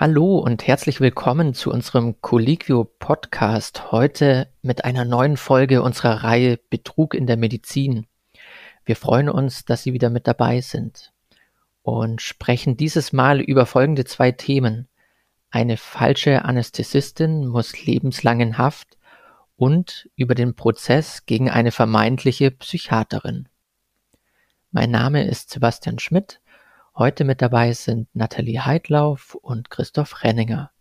Hallo und herzlich willkommen zu unserem Colliquio Podcast. Heute mit einer neuen Folge unserer Reihe Betrug in der Medizin. Wir freuen uns, dass Sie wieder mit dabei sind und sprechen dieses Mal über folgende zwei Themen. Eine falsche Anästhesistin muss lebenslang in Haft und über den Prozess gegen eine vermeintliche Psychiaterin. Mein Name ist Sebastian Schmidt. Heute mit dabei sind Nathalie Heidlauf und Christoph Renninger.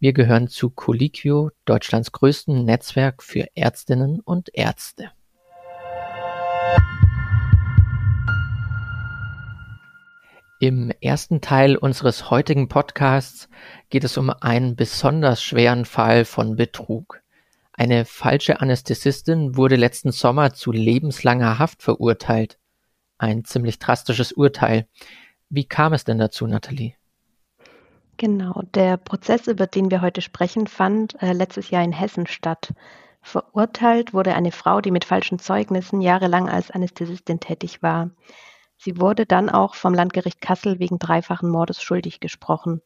Wir gehören zu Colliquio, Deutschlands größten Netzwerk für Ärztinnen und Ärzte. Im ersten Teil unseres heutigen Podcasts geht es um einen besonders schweren Fall von Betrug. Eine falsche Anästhesistin wurde letzten Sommer zu lebenslanger Haft verurteilt. Ein ziemlich drastisches Urteil. Wie kam es denn dazu, Nathalie? Genau, der Prozess, über den wir heute sprechen, fand äh, letztes Jahr in Hessen statt. Verurteilt wurde eine Frau, die mit falschen Zeugnissen jahrelang als Anästhesistin tätig war. Sie wurde dann auch vom Landgericht Kassel wegen dreifachen Mordes schuldig gesprochen.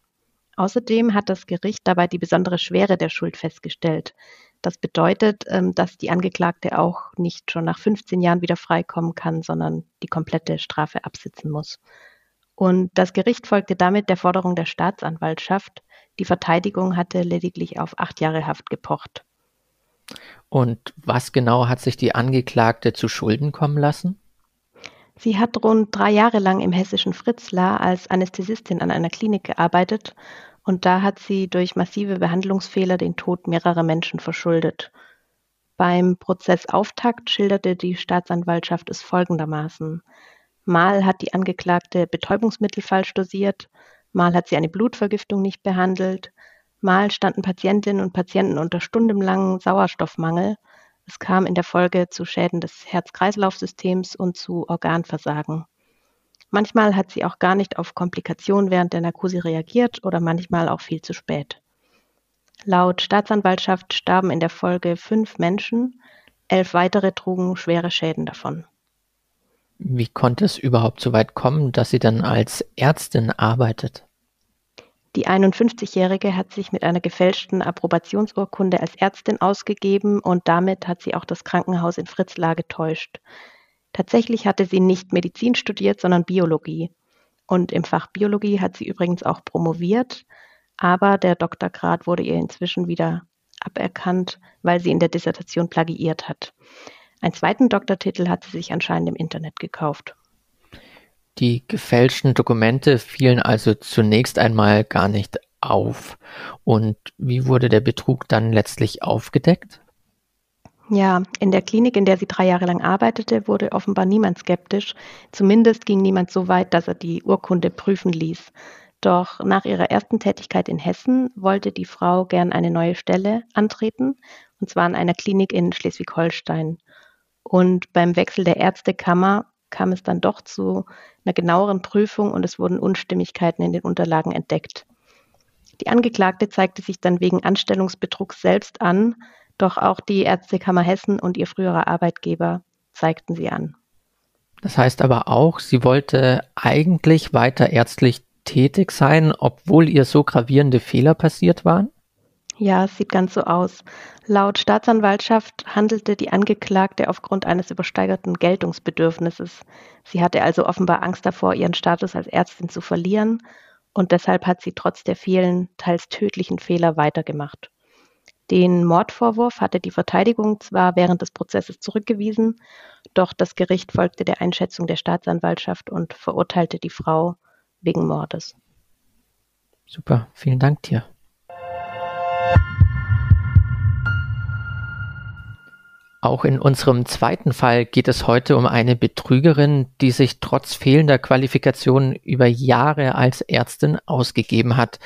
Außerdem hat das Gericht dabei die besondere Schwere der Schuld festgestellt. Das bedeutet, ähm, dass die Angeklagte auch nicht schon nach 15 Jahren wieder freikommen kann, sondern die komplette Strafe absitzen muss. Und das Gericht folgte damit der Forderung der Staatsanwaltschaft. Die Verteidigung hatte lediglich auf acht Jahre Haft gepocht. Und was genau hat sich die Angeklagte zu Schulden kommen lassen? Sie hat rund drei Jahre lang im hessischen Fritzlar als Anästhesistin an einer Klinik gearbeitet und da hat sie durch massive Behandlungsfehler den Tod mehrerer Menschen verschuldet. Beim Prozessauftakt schilderte die Staatsanwaltschaft es folgendermaßen. Mal hat die Angeklagte Betäubungsmittel falsch dosiert, mal hat sie eine Blutvergiftung nicht behandelt, mal standen Patientinnen und Patienten unter stundenlangem Sauerstoffmangel es kam in der Folge zu Schäden des Herz-Kreislauf-Systems und zu Organversagen. Manchmal hat sie auch gar nicht auf Komplikationen während der Narkose reagiert oder manchmal auch viel zu spät. Laut Staatsanwaltschaft starben in der Folge fünf Menschen, elf weitere trugen schwere Schäden davon. Wie konnte es überhaupt so weit kommen, dass sie dann als Ärztin arbeitet? Die 51-Jährige hat sich mit einer gefälschten Approbationsurkunde als Ärztin ausgegeben und damit hat sie auch das Krankenhaus in Fritzlar getäuscht. Tatsächlich hatte sie nicht Medizin studiert, sondern Biologie. Und im Fach Biologie hat sie übrigens auch promoviert, aber der Doktorgrad wurde ihr inzwischen wieder aberkannt, weil sie in der Dissertation plagiiert hat. Einen zweiten Doktortitel hat sie sich anscheinend im Internet gekauft. Die gefälschten Dokumente fielen also zunächst einmal gar nicht auf. Und wie wurde der Betrug dann letztlich aufgedeckt? Ja, in der Klinik, in der sie drei Jahre lang arbeitete, wurde offenbar niemand skeptisch. Zumindest ging niemand so weit, dass er die Urkunde prüfen ließ. Doch nach ihrer ersten Tätigkeit in Hessen wollte die Frau gern eine neue Stelle antreten, und zwar an einer Klinik in Schleswig-Holstein. Und beim Wechsel der Ärztekammer kam es dann doch zu einer genaueren Prüfung und es wurden Unstimmigkeiten in den Unterlagen entdeckt. Die Angeklagte zeigte sich dann wegen Anstellungsbetrugs selbst an, doch auch die Ärztekammer Hessen und ihr früherer Arbeitgeber zeigten sie an. Das heißt aber auch, sie wollte eigentlich weiter ärztlich tätig sein, obwohl ihr so gravierende Fehler passiert waren? Ja, es sieht ganz so aus. Laut Staatsanwaltschaft handelte die Angeklagte aufgrund eines übersteigerten Geltungsbedürfnisses. Sie hatte also offenbar Angst davor, ihren Status als Ärztin zu verlieren und deshalb hat sie trotz der vielen, teils tödlichen Fehler weitergemacht. Den Mordvorwurf hatte die Verteidigung zwar während des Prozesses zurückgewiesen, doch das Gericht folgte der Einschätzung der Staatsanwaltschaft und verurteilte die Frau wegen Mordes. Super, vielen Dank dir. Auch in unserem zweiten Fall geht es heute um eine Betrügerin, die sich trotz fehlender Qualifikation über Jahre als Ärztin ausgegeben hat.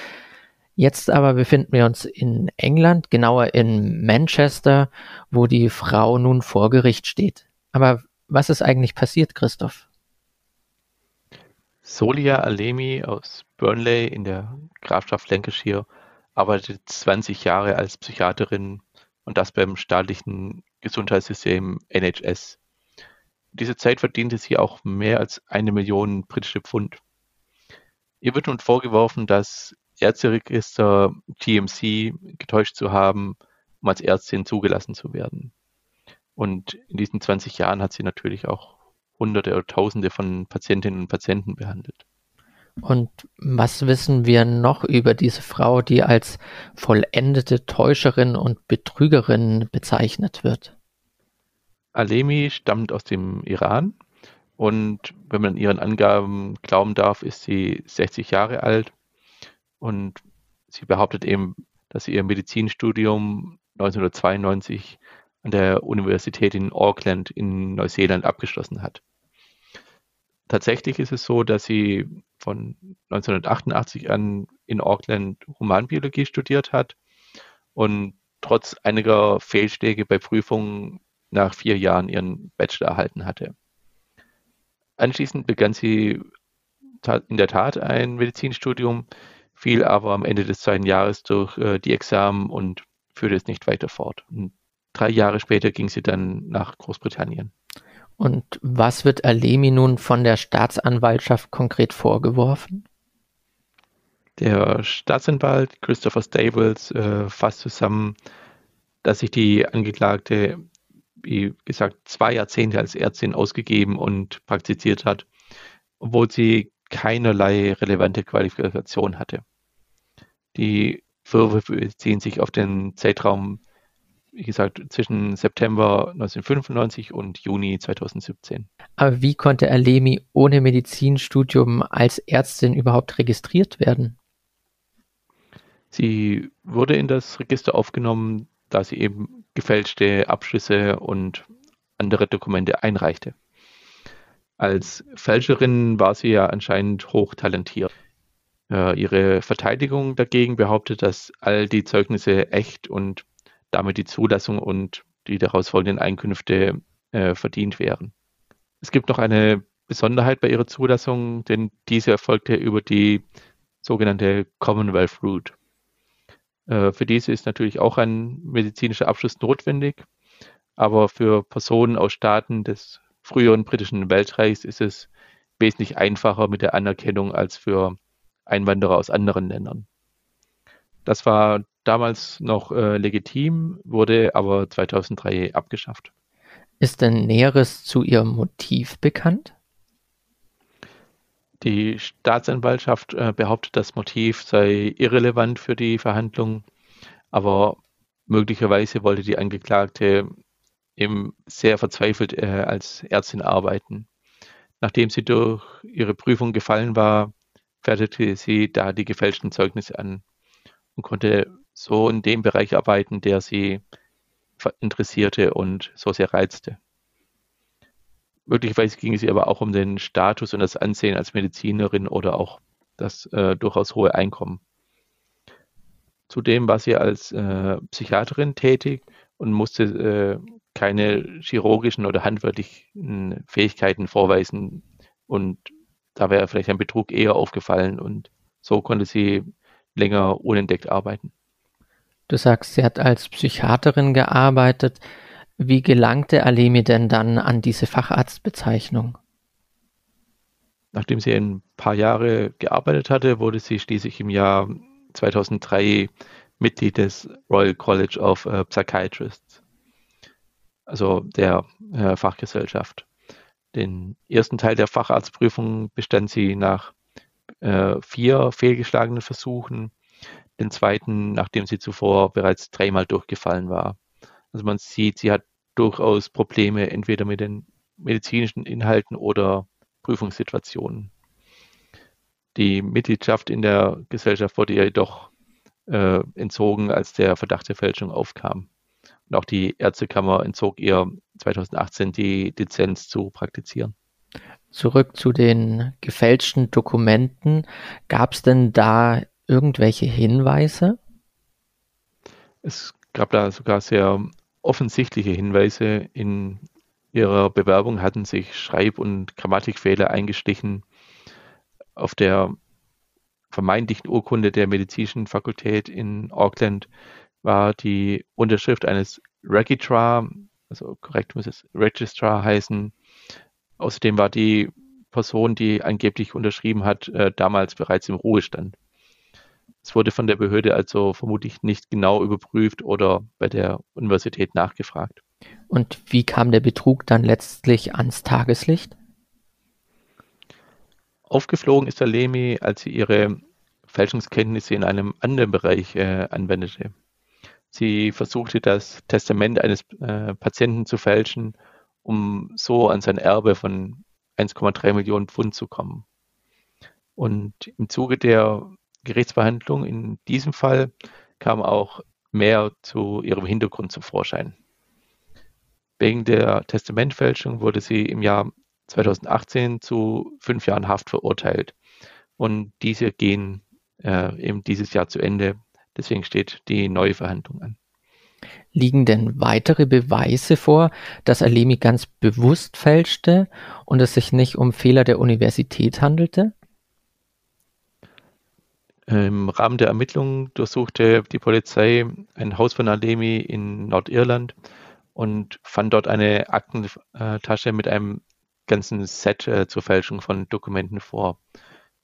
Jetzt aber befinden wir uns in England, genauer in Manchester, wo die Frau nun vor Gericht steht. Aber was ist eigentlich passiert, Christoph? Solia Alemi aus Burnley in der Grafschaft Lancashire arbeitet 20 Jahre als Psychiaterin und das beim staatlichen Gesundheitssystem NHS. In dieser Zeit verdiente sie auch mehr als eine Million britische Pfund. Ihr wird nun vorgeworfen, dass Ärzteregister GMC getäuscht zu haben, um als Ärztin zugelassen zu werden. Und in diesen 20 Jahren hat sie natürlich auch Hunderte oder Tausende von Patientinnen und Patienten behandelt. Und was wissen wir noch über diese Frau, die als vollendete Täuscherin und Betrügerin bezeichnet wird? Alemi stammt aus dem Iran und wenn man ihren Angaben glauben darf, ist sie 60 Jahre alt und sie behauptet eben, dass sie ihr Medizinstudium 1992 an der Universität in Auckland in Neuseeland abgeschlossen hat. Tatsächlich ist es so, dass sie von 1988 an in Auckland Humanbiologie studiert hat und trotz einiger Fehlschläge bei Prüfungen nach vier Jahren ihren Bachelor erhalten hatte. Anschließend begann sie in der Tat ein Medizinstudium, fiel aber am Ende des zweiten Jahres durch äh, die Examen und führte es nicht weiter fort. Und drei Jahre später ging sie dann nach Großbritannien. Und was wird Alemi nun von der Staatsanwaltschaft konkret vorgeworfen? Der Staatsanwalt Christopher Stables äh, fasst zusammen, dass sich die Angeklagte, wie gesagt, zwei Jahrzehnte als Ärztin ausgegeben und praktiziert hat, obwohl sie keinerlei relevante Qualifikation hatte. Die Vorwürfe beziehen sich auf den Zeitraum wie gesagt, zwischen September 1995 und Juni 2017. Aber wie konnte Alemi ohne Medizinstudium als Ärztin überhaupt registriert werden? Sie wurde in das Register aufgenommen, da sie eben gefälschte Abschlüsse und andere Dokumente einreichte. Als Fälscherin war sie ja anscheinend hochtalentiert. Äh, ihre Verteidigung dagegen behauptet, dass all die Zeugnisse echt und damit die Zulassung und die daraus folgenden Einkünfte äh, verdient wären. Es gibt noch eine Besonderheit bei ihrer Zulassung, denn diese erfolgte über die sogenannte Commonwealth Route. Äh, für diese ist natürlich auch ein medizinischer Abschluss notwendig, aber für Personen aus Staaten des früheren britischen Weltreichs ist es wesentlich einfacher mit der Anerkennung als für Einwanderer aus anderen Ländern. Das war damals noch äh, legitim, wurde aber 2003 abgeschafft. Ist denn Näheres zu ihrem Motiv bekannt? Die Staatsanwaltschaft äh, behauptet, das Motiv sei irrelevant für die Verhandlungen, aber möglicherweise wollte die Angeklagte eben sehr verzweifelt äh, als Ärztin arbeiten. Nachdem sie durch ihre Prüfung gefallen war, fertigte sie da die gefälschten Zeugnisse an und konnte so in dem Bereich arbeiten, der sie interessierte und so sehr reizte. Möglicherweise ging es ihr aber auch um den Status und das Ansehen als Medizinerin oder auch das äh, durchaus hohe Einkommen. Zudem war sie als äh, Psychiaterin tätig und musste äh, keine chirurgischen oder handwerklichen Fähigkeiten vorweisen und da wäre vielleicht ein Betrug eher aufgefallen und so konnte sie länger unentdeckt arbeiten. Du sagst, sie hat als Psychiaterin gearbeitet. Wie gelangte Alemi denn dann an diese Facharztbezeichnung? Nachdem sie ein paar Jahre gearbeitet hatte, wurde sie schließlich im Jahr 2003 Mitglied des Royal College of äh, Psychiatrists, also der äh, Fachgesellschaft. Den ersten Teil der Facharztprüfung bestand sie nach äh, vier fehlgeschlagenen Versuchen den zweiten, nachdem sie zuvor bereits dreimal durchgefallen war. Also man sieht, sie hat durchaus Probleme entweder mit den medizinischen Inhalten oder Prüfungssituationen. Die Mitgliedschaft in der Gesellschaft wurde ihr jedoch äh, entzogen, als der Verdacht der Fälschung aufkam. Und auch die Ärztekammer entzog ihr 2018 die Lizenz zu praktizieren. Zurück zu den gefälschten Dokumenten. Gab es denn da irgendwelche Hinweise? Es gab da sogar sehr offensichtliche Hinweise. In ihrer Bewerbung hatten sich Schreib- und Grammatikfehler eingeschlichen. Auf der vermeintlichen Urkunde der medizinischen Fakultät in Auckland war die Unterschrift eines Registrar, also korrekt muss es Registrar heißen. Außerdem war die Person, die angeblich unterschrieben hat, äh, damals bereits im Ruhestand. Es wurde von der Behörde also vermutlich nicht genau überprüft oder bei der Universität nachgefragt. Und wie kam der Betrug dann letztlich ans Tageslicht? Aufgeflogen ist Alemi, als sie ihre Fälschungskenntnisse in einem anderen Bereich äh, anwendete. Sie versuchte das Testament eines äh, Patienten zu fälschen, um so an sein Erbe von 1,3 Millionen Pfund zu kommen. Und im Zuge der Gerichtsverhandlung in diesem Fall kam auch mehr zu ihrem Hintergrund zum Vorschein. Wegen der Testamentfälschung wurde sie im Jahr 2018 zu fünf Jahren Haft verurteilt. Und diese gehen äh, eben dieses Jahr zu Ende. Deswegen steht die neue Verhandlung an. Liegen denn weitere Beweise vor, dass Alemi ganz bewusst fälschte und es sich nicht um Fehler der Universität handelte? Im Rahmen der Ermittlungen durchsuchte die Polizei ein Haus von Alemi in Nordirland und fand dort eine Aktentasche mit einem ganzen Set äh, zur Fälschung von Dokumenten vor.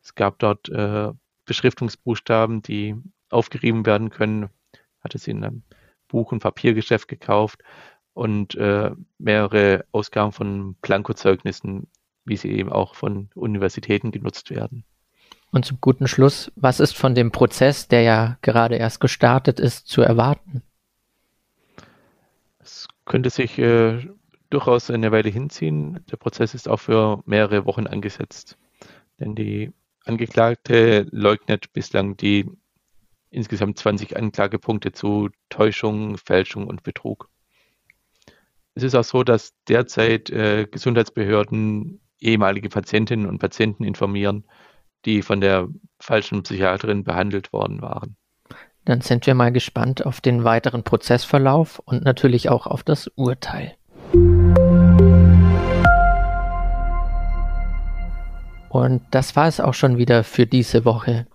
Es gab dort äh, Beschriftungsbuchstaben, die aufgerieben werden können. Hatte sie in einem Buch- und Papiergeschäft gekauft und äh, mehrere Ausgaben von Blankozeugnissen, wie sie eben auch von Universitäten genutzt werden. Und zum guten Schluss, was ist von dem Prozess, der ja gerade erst gestartet ist, zu erwarten? Es könnte sich äh, durchaus eine Weile hinziehen. Der Prozess ist auch für mehrere Wochen angesetzt. Denn die Angeklagte leugnet bislang die insgesamt 20 Anklagepunkte zu Täuschung, Fälschung und Betrug. Es ist auch so, dass derzeit äh, Gesundheitsbehörden ehemalige Patientinnen und Patienten informieren, die von der falschen Psychiaterin behandelt worden waren. Dann sind wir mal gespannt auf den weiteren Prozessverlauf und natürlich auch auf das Urteil. Und das war es auch schon wieder für diese Woche.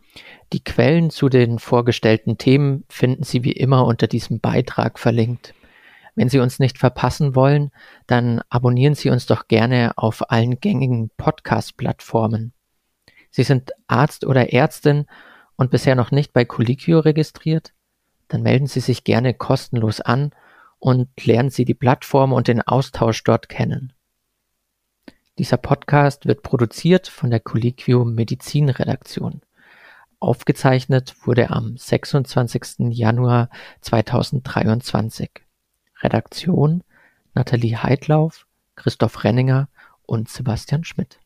Die Quellen zu den vorgestellten Themen finden Sie wie immer unter diesem Beitrag verlinkt. Wenn Sie uns nicht verpassen wollen, dann abonnieren Sie uns doch gerne auf allen gängigen Podcast-Plattformen. Sie sind Arzt oder Ärztin und bisher noch nicht bei Colliquio registriert? Dann melden Sie sich gerne kostenlos an und lernen Sie die Plattform und den Austausch dort kennen. Dieser Podcast wird produziert von der Colliquio Medizin Redaktion. Aufgezeichnet wurde am 26. Januar 2023. Redaktion Nathalie Heidlauf, Christoph Renninger und Sebastian Schmidt.